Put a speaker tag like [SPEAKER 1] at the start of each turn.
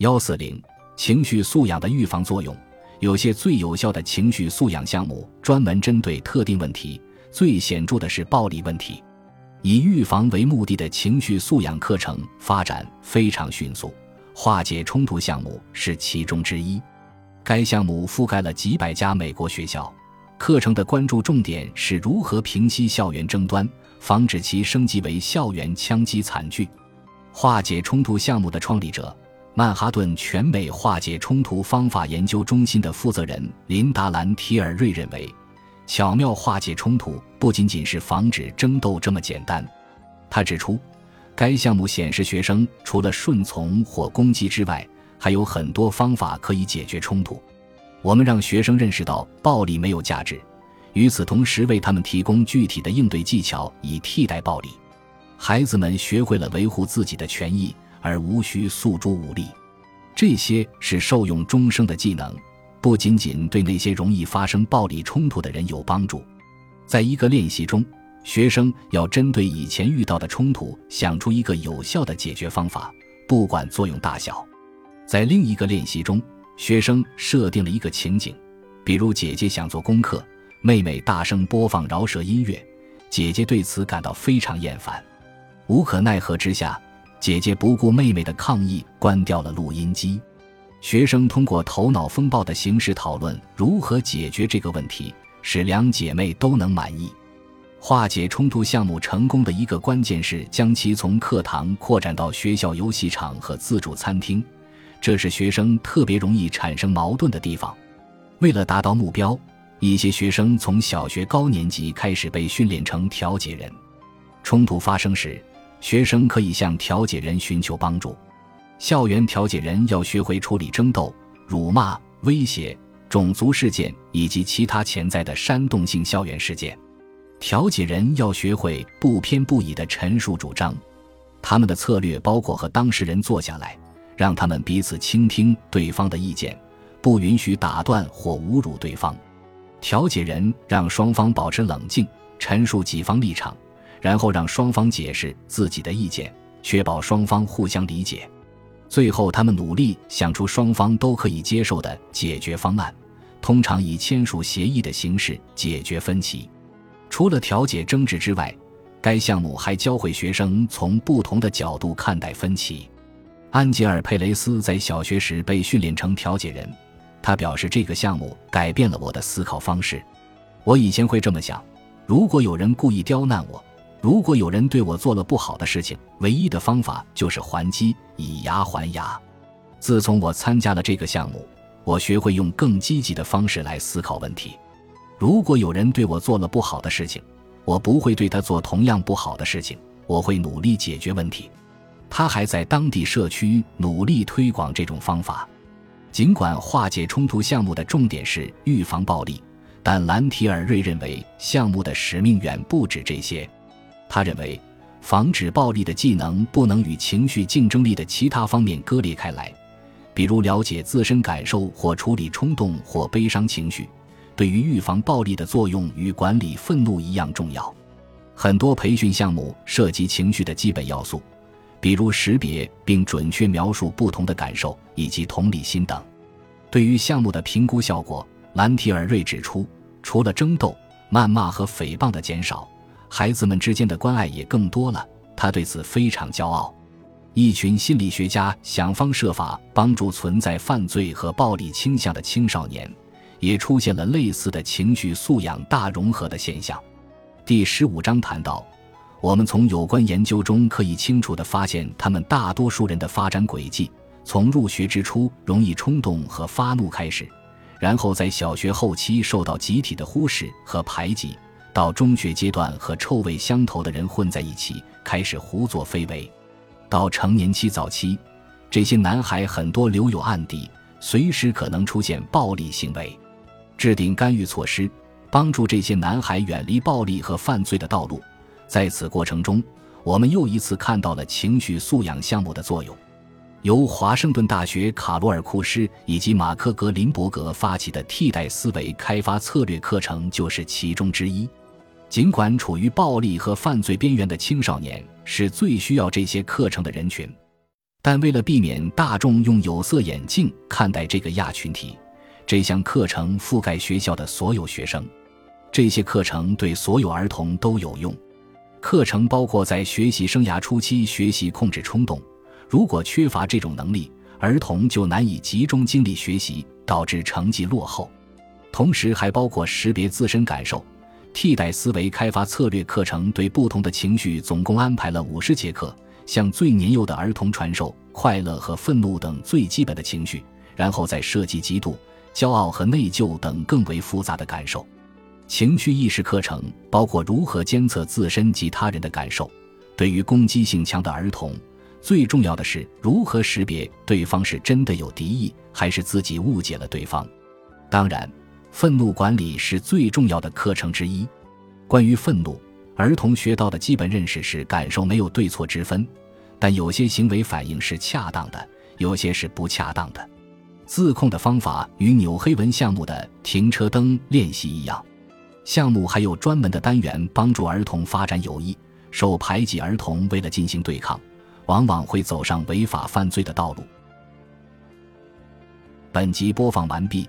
[SPEAKER 1] 幺四零情绪素养的预防作用，有些最有效的情绪素养项目专门针对特定问题，最显著的是暴力问题。以预防为目的的情绪素养课程发展非常迅速，化解冲突项目是其中之一。该项目覆盖了几百家美国学校，课程的关注重点是如何平息校园争端，防止其升级为校园枪击惨剧。化解冲突项目的创立者。曼哈顿全美化解冲突方法研究中心的负责人琳达·兰提尔瑞认为，巧妙化解冲突不仅仅是防止争斗这么简单。他指出，该项目显示学生除了顺从或攻击之外，还有很多方法可以解决冲突。我们让学生认识到暴力没有价值，与此同时为他们提供具体的应对技巧以替代暴力。孩子们学会了维护自己的权益。而无需诉诸武力，这些是受用终生的技能，不仅仅对那些容易发生暴力冲突的人有帮助。在一个练习中，学生要针对以前遇到的冲突想出一个有效的解决方法，不管作用大小。在另一个练习中，学生设定了一个情景，比如姐姐想做功课，妹妹大声播放饶舌音乐，姐姐对此感到非常厌烦，无可奈何之下。姐姐不顾妹妹的抗议，关掉了录音机。学生通过头脑风暴的形式讨论如何解决这个问题，使两姐妹都能满意。化解冲突项目成功的一个关键是将其从课堂扩展到学校游戏场和自助餐厅，这是学生特别容易产生矛盾的地方。为了达到目标，一些学生从小学高年级开始被训练成调解人。冲突发生时。学生可以向调解人寻求帮助。校园调解人要学会处理争斗、辱骂、威胁、种族事件以及其他潜在的煽动性校园事件。调解人要学会不偏不倚地陈述主张。他们的策略包括和当事人坐下来，让他们彼此倾听对方的意见，不允许打断或侮辱对方。调解人让双方保持冷静，陈述己方立场。然后让双方解释自己的意见，确保双方互相理解。最后，他们努力想出双方都可以接受的解决方案，通常以签署协议的形式解决分歧。除了调解争执之外，该项目还教会学生从不同的角度看待分歧。安吉尔·佩雷斯在小学时被训练成调解人，他表示这个项目改变了我的思考方式。我以前会这么想：如果有人故意刁难我。如果有人对我做了不好的事情，唯一的方法就是还击，以牙还牙。自从我参加了这个项目，我学会用更积极的方式来思考问题。如果有人对我做了不好的事情，我不会对他做同样不好的事情，我会努力解决问题。他还在当地社区努力推广这种方法。尽管化解冲突项目的重点是预防暴力，但兰提尔瑞认为项目的使命远不止这些。他认为，防止暴力的技能不能与情绪竞争力的其他方面割裂开来，比如了解自身感受或处理冲动或悲伤情绪，对于预防暴力的作用与管理愤怒一样重要。很多培训项目涉及情绪的基本要素，比如识别并准确描述不同的感受以及同理心等。对于项目的评估效果，兰提尔瑞指出，除了争斗、谩骂和诽谤的减少。孩子们之间的关爱也更多了，他对此非常骄傲。一群心理学家想方设法帮助存在犯罪和暴力倾向的青少年，也出现了类似的情绪素养大融合的现象。第十五章谈到，我们从有关研究中可以清楚地发现，他们大多数人的发展轨迹，从入学之初容易冲动和发怒开始，然后在小学后期受到集体的忽视和排挤。到中学阶段，和臭味相投的人混在一起，开始胡作非为；到成年期早期，这些男孩很多留有案底，随时可能出现暴力行为。制定干预措施，帮助这些男孩远离暴力和犯罪的道路。在此过程中，我们又一次看到了情绪素养项目的作用。由华盛顿大学卡罗尔库斯以及马克格林伯格发起的替代思维开发策略课程就是其中之一。尽管处于暴力和犯罪边缘的青少年是最需要这些课程的人群。但为了避免大众用有色眼镜看待这个亚群体，这项课程覆盖学校的所有学生。这些课程对所有儿童都有用。课程包括在学习生涯初期学习控制冲动，如果缺乏这种能力，儿童就难以集中精力学习，导致成绩落后。同时还包括识别自身感受、替代思维开发策略课程。对不同的情绪，总共安排了五十节课，向最年幼的儿童传授快乐和愤怒等最基本的情绪，然后再设计嫉妒、骄傲和内疚等更为复杂的感受。情绪意识课程包括如何监测自身及他人的感受。对于攻击性强的儿童，最重要的是如何识别对方是真的有敌意，还是自己误解了对方。当然，愤怒管理是最重要的课程之一。关于愤怒，儿童学到的基本认识是感受没有对错之分，但有些行为反应是恰当的，有些是不恰当的。自控的方法与纽黑文项目的停车灯练习一样。项目还有专门的单元帮助儿童发展友谊。受排挤儿童为了进行对抗，往往会走上违法犯罪的道路。本集播放完毕，